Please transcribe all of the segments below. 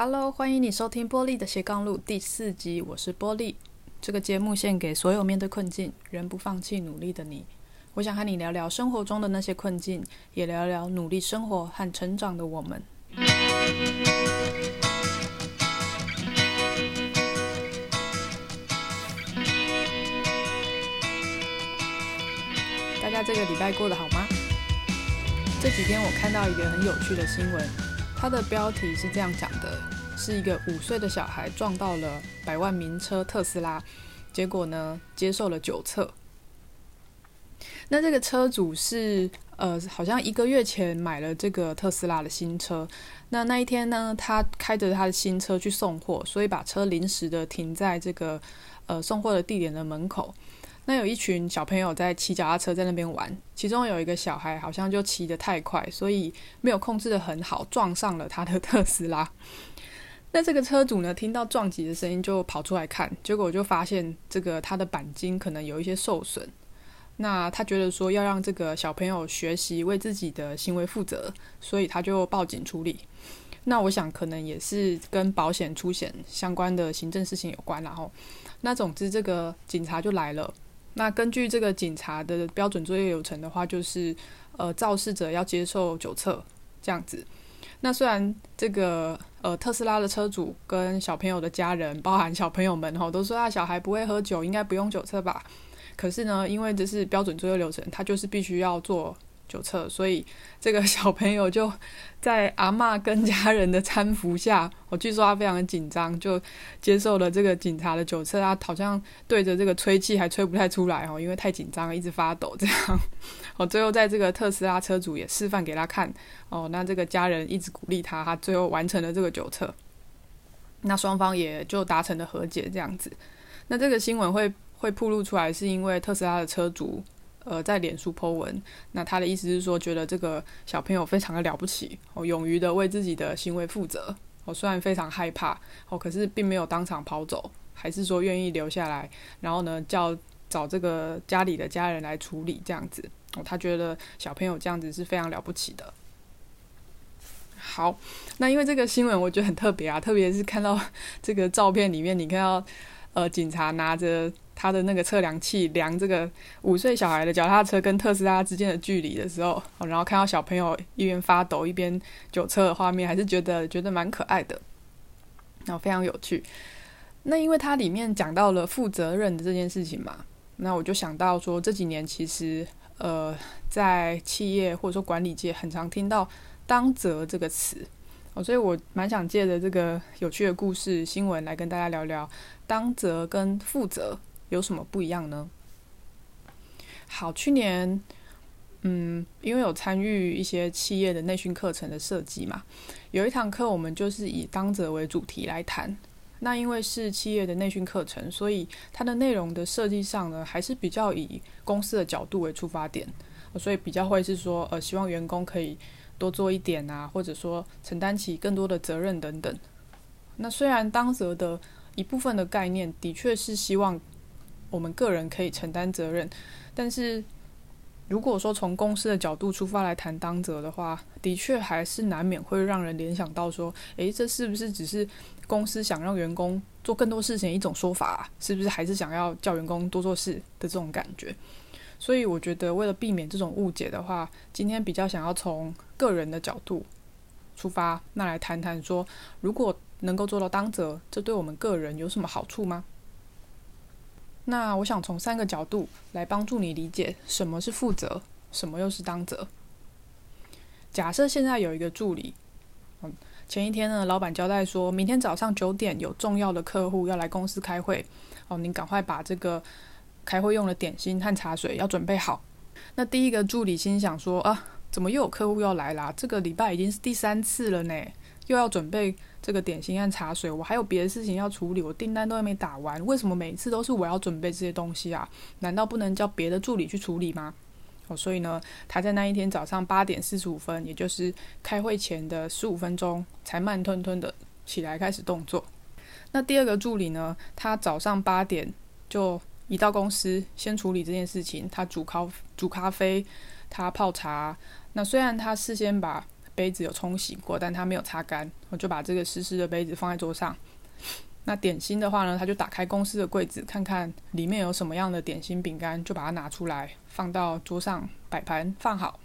Hello，欢迎你收听波莉的斜杠路第四集，我是波莉。这个节目献给所有面对困境仍不放弃努力的你。我想和你聊聊生活中的那些困境，也聊聊努力生活和成长的我们。大家这个礼拜过得好吗？这几天我看到一个很有趣的新闻。它的标题是这样讲的：是一个五岁的小孩撞到了百万名车特斯拉，结果呢接受了酒测。那这个车主是呃，好像一个月前买了这个特斯拉的新车。那那一天呢，他开着他的新车去送货，所以把车临时的停在这个呃送货的地点的门口。那有一群小朋友在骑脚踏车在那边玩，其中有一个小孩好像就骑得太快，所以没有控制得很好，撞上了他的特斯拉。那这个车主呢，听到撞击的声音就跑出来看，结果就发现这个他的钣金可能有一些受损。那他觉得说要让这个小朋友学习为自己的行为负责，所以他就报警处理。那我想可能也是跟保险出险相关的行政事情有关，然后那总之这个警察就来了。那根据这个警察的标准作业流程的话，就是呃，肇事者要接受酒测这样子。那虽然这个呃特斯拉的车主跟小朋友的家人，包含小朋友们吼，都说啊小孩不会喝酒，应该不用酒测吧？可是呢，因为这是标准作业流程，他就是必须要做。酒测，所以这个小朋友就在阿嬷跟家人的搀扶下，我据说他非常的紧张，就接受了这个警察的酒测。他好像对着这个吹气还吹不太出来哦，因为太紧张，一直发抖这样。哦，最后在这个特斯拉车主也示范给他看哦，那这个家人一直鼓励他，他最后完成了这个酒测。那双方也就达成了和解这样子。那这个新闻会会曝露出来，是因为特斯拉的车主。呃，在脸书 po 文，那他的意思是说，觉得这个小朋友非常的了不起，哦，勇于的为自己的行为负责。哦，虽然非常害怕，哦，可是并没有当场跑走，还是说愿意留下来，然后呢，叫找这个家里的家人来处理这样子。哦，他觉得小朋友这样子是非常了不起的。好，那因为这个新闻我觉得很特别啊，特别是看到这个照片里面，你看到呃，警察拿着。他的那个测量器量这个五岁小孩的脚踏车跟特斯拉之间的距离的时候，然后看到小朋友一边发抖一边酒测的画面，还是觉得觉得蛮可爱的，然后非常有趣。那因为它里面讲到了负责任的这件事情嘛，那我就想到说这几年其实呃在企业或者说管理界很常听到当责这个词，所以我蛮想借着这个有趣的故事新闻来跟大家聊聊当责跟负责。有什么不一样呢？好，去年，嗯，因为有参与一些企业的内训课程的设计嘛，有一堂课我们就是以当责为主题来谈。那因为是企业的内训课程，所以它的内容的设计上呢，还是比较以公司的角度为出发点，所以比较会是说，呃，希望员工可以多做一点啊，或者说承担起更多的责任等等。那虽然当责的一部分的概念，的确是希望。我们个人可以承担责任，但是如果说从公司的角度出发来谈当责的话，的确还是难免会让人联想到说，诶，这是不是只是公司想让员工做更多事情一种说法？是不是还是想要叫员工多做事的这种感觉？所以我觉得，为了避免这种误解的话，今天比较想要从个人的角度出发，那来谈谈说，如果能够做到当责，这对我们个人有什么好处吗？那我想从三个角度来帮助你理解什么是负责，什么又是当责。假设现在有一个助理，嗯，前一天呢，老板交代说，明天早上九点有重要的客户要来公司开会，哦，您赶快把这个开会用的点心和茶水要准备好。那第一个助理心想说啊，怎么又有客户要来啦？这个礼拜已经是第三次了呢，又要准备。这个点心和茶水，我还有别的事情要处理，我订单都还没打完，为什么每次都是我要准备这些东西啊？难道不能叫别的助理去处理吗？哦，所以呢，他在那一天早上八点四十五分，也就是开会前的十五分钟，才慢吞吞的起来开始动作。那第二个助理呢，他早上八点就一到公司，先处理这件事情，他煮咖煮咖啡，他泡茶。那虽然他事先把杯子有冲洗过，但他没有擦干，我就把这个湿湿的杯子放在桌上。那点心的话呢，他就打开公司的柜子，看看里面有什么样的点心饼干，就把它拿出来放到桌上摆盘放好。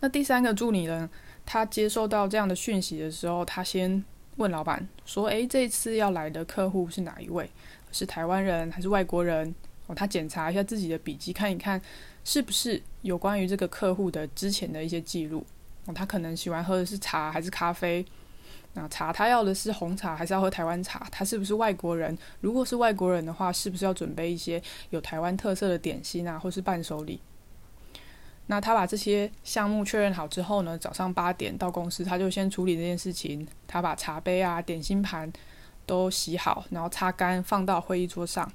那第三个助理呢，他接收到这样的讯息的时候，他先问老板说：“诶，这次要来的客户是哪一位？是台湾人还是外国人？”哦，他检查一下自己的笔记，看一看是不是有关于这个客户的之前的一些记录。哦，他可能喜欢喝的是茶还是咖啡？那茶他要的是红茶还是要喝台湾茶？他是不是外国人？如果是外国人的话，是不是要准备一些有台湾特色的点心啊，或是伴手礼？那他把这些项目确认好之后呢，早上八点到公司，他就先处理这件事情。他把茶杯啊、点心盘都洗好，然后擦干，放到会议桌上。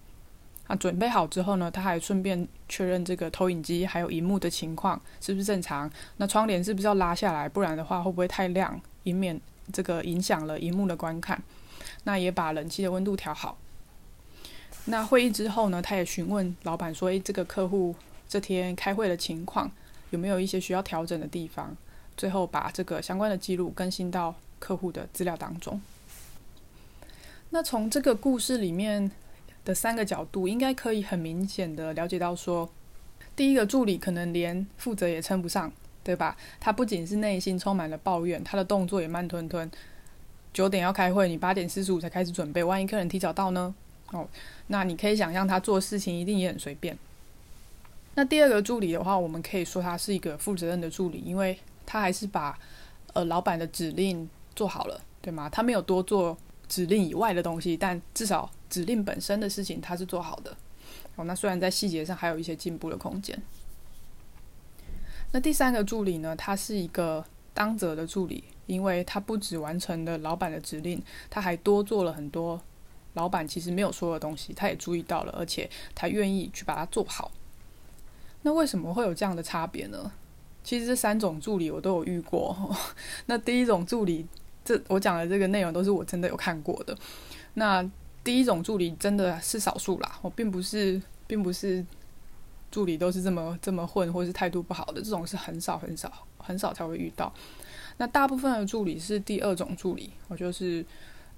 那准备好之后呢，他还顺便确认这个投影机还有荧幕的情况是不是正常。那窗帘是不是要拉下来？不然的话会不会太亮，以免这个影响了荧幕的观看，那也把冷气的温度调好。那会议之后呢，他也询问老板说：“诶，这个客户这天开会的情况有没有一些需要调整的地方？”最后把这个相关的记录更新到客户的资料当中。那从这个故事里面的三个角度，应该可以很明显的了解到说，第一个助理可能连负责也称不上。对吧？他不仅是内心充满了抱怨，他的动作也慢吞吞。九点要开会，你八点四十五才开始准备，万一客人提早到呢？哦，那你可以想象他做事情一定也很随便。那第二个助理的话，我们可以说他是一个负责任的助理，因为他还是把呃老板的指令做好了，对吗？他没有多做指令以外的东西，但至少指令本身的事情他是做好的。哦，那虽然在细节上还有一些进步的空间。那第三个助理呢，他是一个当责的助理，因为他不只完成了老板的指令，他还多做了很多老板其实没有说的东西，他也注意到了，而且他愿意去把它做好。那为什么会有这样的差别呢？其实这三种助理我都有遇过。那第一种助理，这我讲的这个内容都是我真的有看过的。那第一种助理真的是少数啦，我并不是，并不是。助理都是这么这么混，或是态度不好的，这种是很少很少很少才会遇到。那大部分的助理是第二种助理，我就是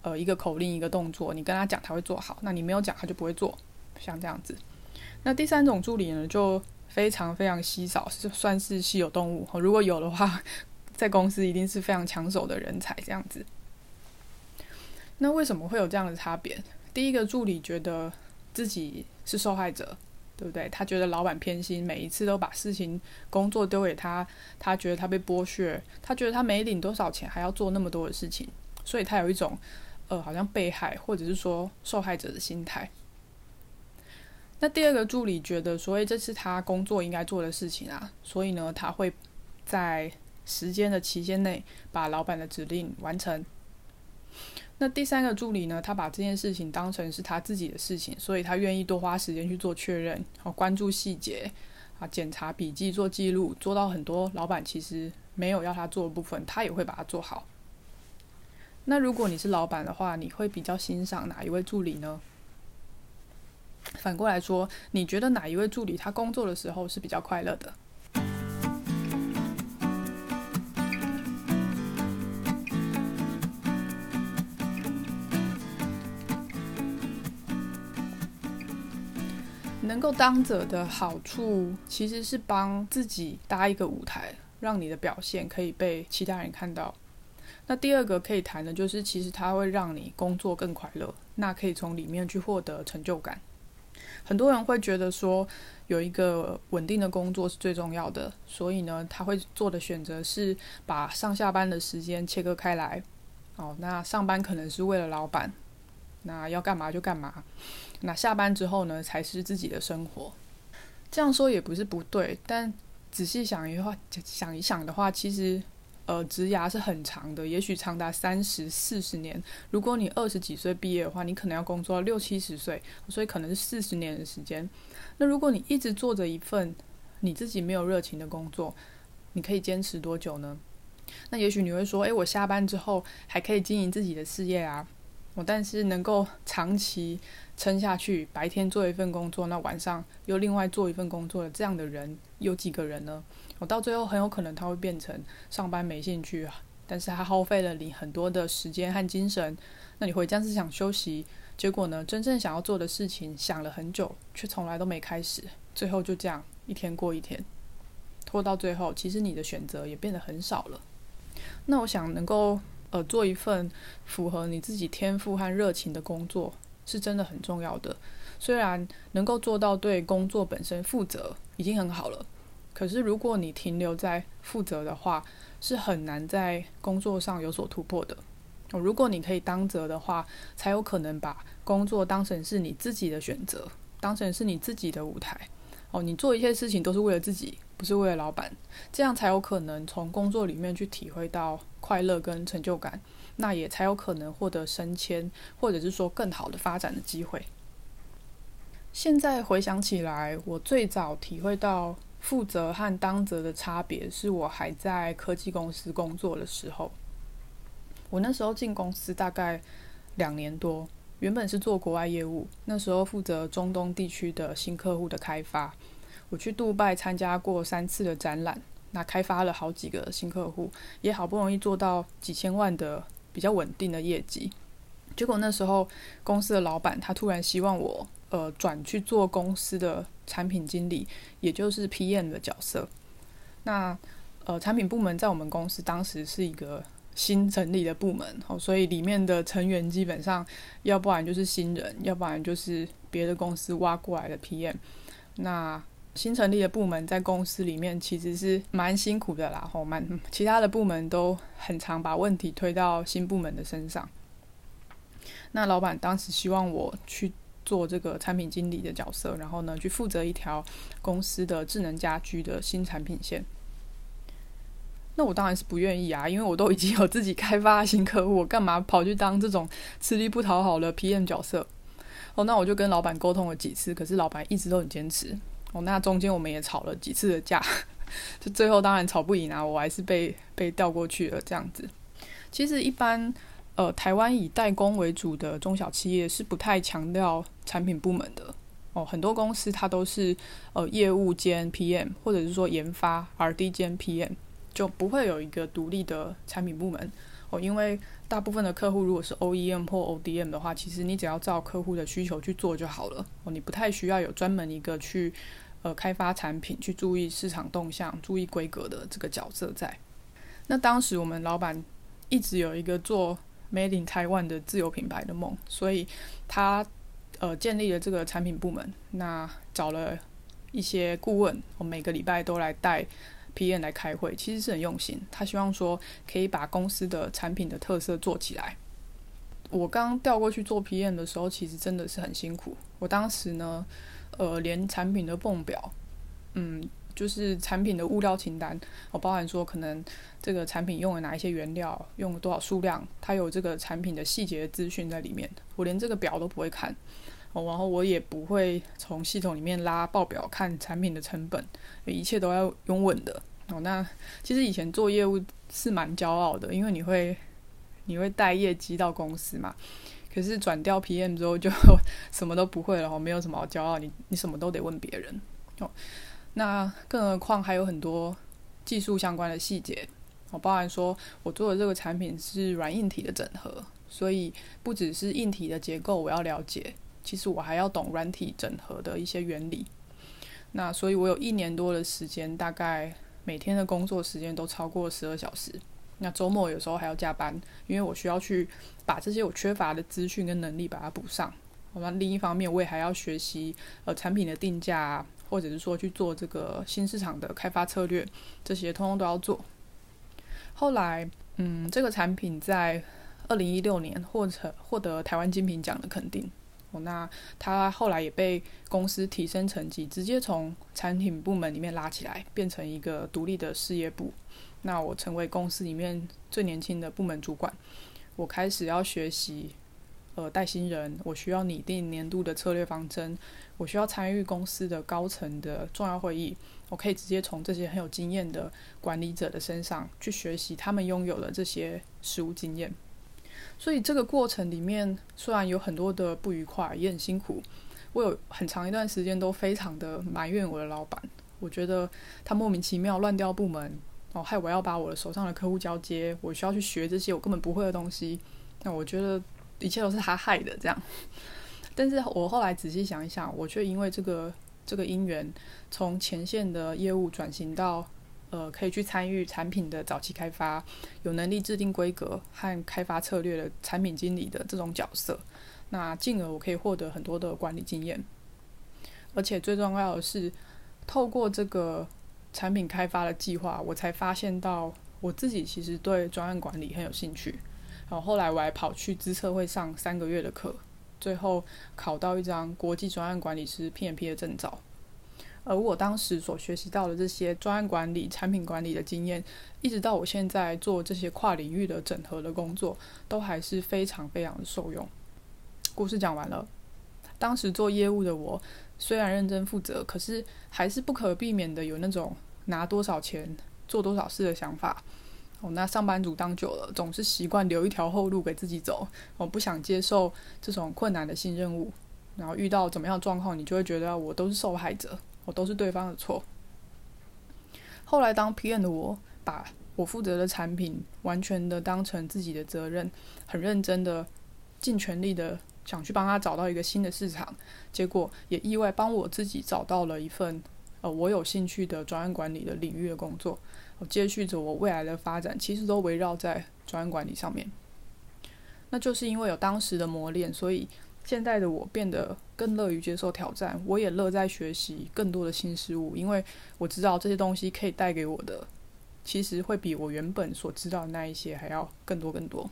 呃一个口令一个动作，你跟他讲他会做好，那你没有讲他就不会做，像这样子。那第三种助理呢，就非常非常稀少，是算是稀有动物。如果有的话，在公司一定是非常抢手的人才这样子。那为什么会有这样的差别？第一个助理觉得自己是受害者。对不对？他觉得老板偏心，每一次都把事情、工作丢给他，他觉得他被剥削，他觉得他没领多少钱，还要做那么多的事情，所以他有一种呃，好像被害或者是说受害者的心态。那第二个助理觉得，所以这是他工作应该做的事情啊，所以呢，他会在时间的期限内把老板的指令完成。那第三个助理呢，他把这件事情当成是他自己的事情，所以他愿意多花时间去做确认，好关注细节，啊检查笔记做记录，做到很多老板其实没有要他做的部分，他也会把它做好。那如果你是老板的话，你会比较欣赏哪一位助理呢？反过来说，你觉得哪一位助理他工作的时候是比较快乐的？能够当者的好处，其实是帮自己搭一个舞台，让你的表现可以被其他人看到。那第二个可以谈的就是，其实它会让你工作更快乐，那可以从里面去获得成就感。很多人会觉得说，有一个稳定的工作是最重要的，所以呢，他会做的选择是把上下班的时间切割开来。哦，那上班可能是为了老板。那要干嘛就干嘛，那下班之后呢，才是自己的生活。这样说也不是不对，但仔细想一话，想一想的话，其实呃，职涯是很长的，也许长达三十四十年。如果你二十几岁毕业的话，你可能要工作到六七十岁，所以可能是四十年的时间。那如果你一直做着一份你自己没有热情的工作，你可以坚持多久呢？那也许你会说，诶，我下班之后还可以经营自己的事业啊。我，但是能够长期撑下去，白天做一份工作，那晚上又另外做一份工作的这样的人有几个人呢？我到最后很有可能他会变成上班没兴趣，但是他耗费了你很多的时间和精神。那你回家是想休息，结果呢，真正想要做的事情想了很久，却从来都没开始，最后就这样一天过一天，拖到最后，其实你的选择也变得很少了。那我想能够。呃，做一份符合你自己天赋和热情的工作，是真的很重要的。虽然能够做到对工作本身负责已经很好了，可是如果你停留在负责的话，是很难在工作上有所突破的。如果你可以当责的话，才有可能把工作当成是你自己的选择，当成是你自己的舞台。哦，你做一些事情都是为了自己，不是为了老板，这样才有可能从工作里面去体会到。快乐跟成就感，那也才有可能获得升迁，或者是说更好的发展的机会。现在回想起来，我最早体会到负责和当责的差别，是我还在科技公司工作的时候。我那时候进公司大概两年多，原本是做国外业务，那时候负责中东地区的新客户的开发。我去杜拜参加过三次的展览。那开发了好几个新客户，也好不容易做到几千万的比较稳定的业绩。结果那时候公司的老板他突然希望我呃转去做公司的产品经理，也就是 PM 的角色。那呃产品部门在我们公司当时是一个新成立的部门，哦，所以里面的成员基本上要不然就是新人，要不然就是别的公司挖过来的 PM。那新成立的部门在公司里面其实是蛮辛苦的啦，吼，蛮其他的部门都很常把问题推到新部门的身上。那老板当时希望我去做这个产品经理的角色，然后呢，去负责一条公司的智能家居的新产品线。那我当然是不愿意啊，因为我都已经有自己开发新客户，我干嘛跑去当这种吃力不讨好的 PM 角色？哦，那我就跟老板沟通了几次，可是老板一直都很坚持。哦，那中间我们也吵了几次的架，就最后当然吵不赢啊，我还是被被调过去了这样子。其实一般呃，台湾以代工为主的中小企业是不太强调产品部门的哦，很多公司它都是呃业务兼 PM，或者是说研发 RD 兼 PM，就不会有一个独立的产品部门哦，因为大部分的客户如果是 OEM 或 ODM 的话，其实你只要照客户的需求去做就好了哦，你不太需要有专门一个去。呃，开发产品去注意市场动向、注意规格的这个角色在。那当时我们老板一直有一个做 Made in Taiwan 的自有品牌的梦，所以他呃建立了这个产品部门。那找了一些顾问，我每个礼拜都来带 PM 来开会，其实是很用心。他希望说可以把公司的产品的特色做起来。我刚调过去做 PM 的时候，其实真的是很辛苦。我当时呢。呃，连产品的泵表，嗯，就是产品的物料清单，我包含说可能这个产品用了哪一些原料，用了多少数量，它有这个产品的细节资讯在里面。我连这个表都不会看，哦，然后我也不会从系统里面拉报表看产品的成本，一切都要用问的。哦，那其实以前做业务是蛮骄傲的，因为你会你会带业绩到公司嘛。可是转调 PM 之后就 什么都不会了，哦，没有什么好骄傲，你你什么都得问别人哦。那更何况还有很多技术相关的细节，哦，包含说我做的这个产品是软硬体的整合，所以不只是硬体的结构我要了解，其实我还要懂软体整合的一些原理。那所以我有一年多的时间，大概每天的工作时间都超过十二小时。那周末有时候还要加班，因为我需要去把这些我缺乏的资讯跟能力把它补上。那另一方面，我也还要学习呃产品的定价，或者是说去做这个新市场的开发策略，这些通通都要做。后来，嗯，这个产品在二零一六年获成获得台湾精品奖的肯定。那他后来也被公司提升层级，直接从产品部门里面拉起来，变成一个独立的事业部。那我成为公司里面最年轻的部门主管，我开始要学习，呃，带新人，我需要拟定年度的策略方针，我需要参与公司的高层的重要会议，我可以直接从这些很有经验的管理者的身上去学习他们拥有的这些实务经验。所以这个过程里面虽然有很多的不愉快，也很辛苦，我有很长一段时间都非常的埋怨我的老板，我觉得他莫名其妙乱调部门，哦，害我要把我的手上的客户交接，我需要去学这些我根本不会的东西，那我觉得一切都是他害的这样。但是我后来仔细想一想，我却因为这个这个因缘，从前线的业务转型到。呃，可以去参与产品的早期开发，有能力制定规格和开发策略的产品经理的这种角色，那进而我可以获得很多的管理经验，而且最重要的是，透过这个产品开发的计划，我才发现到我自己其实对专案管理很有兴趣。然后后来我还跑去资策会上三个月的课，最后考到一张国际专案管理师 PMP 的证照。而我当时所学习到的这些专案管理、产品管理的经验，一直到我现在做这些跨领域的整合的工作，都还是非常非常的受用。故事讲完了，当时做业务的我，虽然认真负责，可是还是不可避免的有那种拿多少钱做多少事的想法。哦，那上班族当久了，总是习惯留一条后路给自己走，我不想接受这种困难的新任务，然后遇到怎么样状况，你就会觉得我都是受害者。我都是对方的错。后来当 PM 的我，把我负责的产品完全的当成自己的责任，很认真的、尽全力的想去帮他找到一个新的市场。结果也意外帮我自己找到了一份呃我有兴趣的专案管理的领域的工作。我接续着我未来的发展，其实都围绕在专案管理上面。那就是因为有当时的磨练，所以。现在的我变得更乐于接受挑战，我也乐在学习更多的新事物，因为我知道这些东西可以带给我的，其实会比我原本所知道的那一些还要更多更多。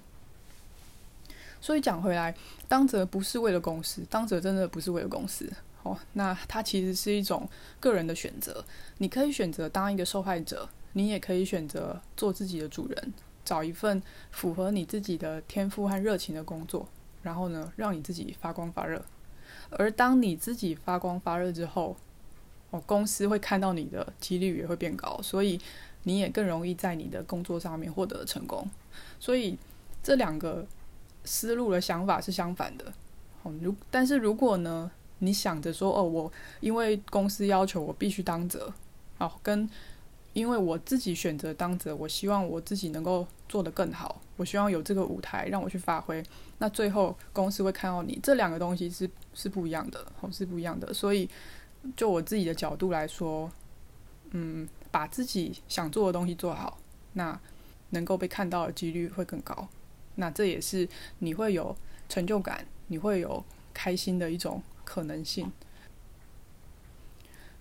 所以讲回来，当责不是为了公司，当责真的不是为了公司哦。那它其实是一种个人的选择，你可以选择当一个受害者，你也可以选择做自己的主人，找一份符合你自己的天赋和热情的工作。然后呢，让你自己发光发热。而当你自己发光发热之后，哦，公司会看到你的几率也会变高，所以你也更容易在你的工作上面获得成功。所以这两个思路的想法是相反的。哦，如但是如果呢，你想着说，哦，我因为公司要求我必须当责，哦，跟因为我自己选择当责，我希望我自己能够做得更好。我希望有这个舞台让我去发挥。那最后公司会看到你，这两个东西是是不一样的，哦，是不一样的。所以就我自己的角度来说，嗯，把自己想做的东西做好，那能够被看到的几率会更高。那这也是你会有成就感，你会有开心的一种可能性。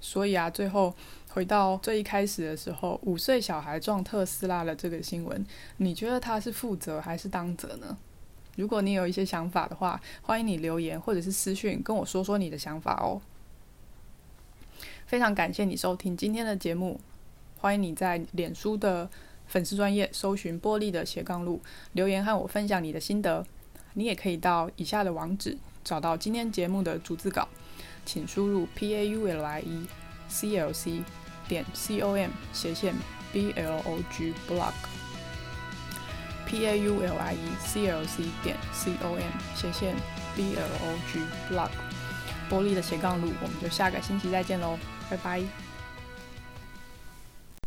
所以啊，最后回到最一开始的时候，五岁小孩撞特斯拉的这个新闻，你觉得他是负责还是当责呢？如果你有一些想法的话，欢迎你留言或者是私讯跟我说说你的想法哦。非常感谢你收听今天的节目，欢迎你在脸书的粉丝专页搜寻玻璃的斜杠路留言和我分享你的心得。你也可以到以下的网址找到今天节目的逐字稿。请输入 p a u l i e c l c 点 c o m 斜线 b l o g blog p a u l i e c l c 点 c o m 斜线 b l o g blog 玻璃的斜杠路，我们就下个星期再见喽，拜拜。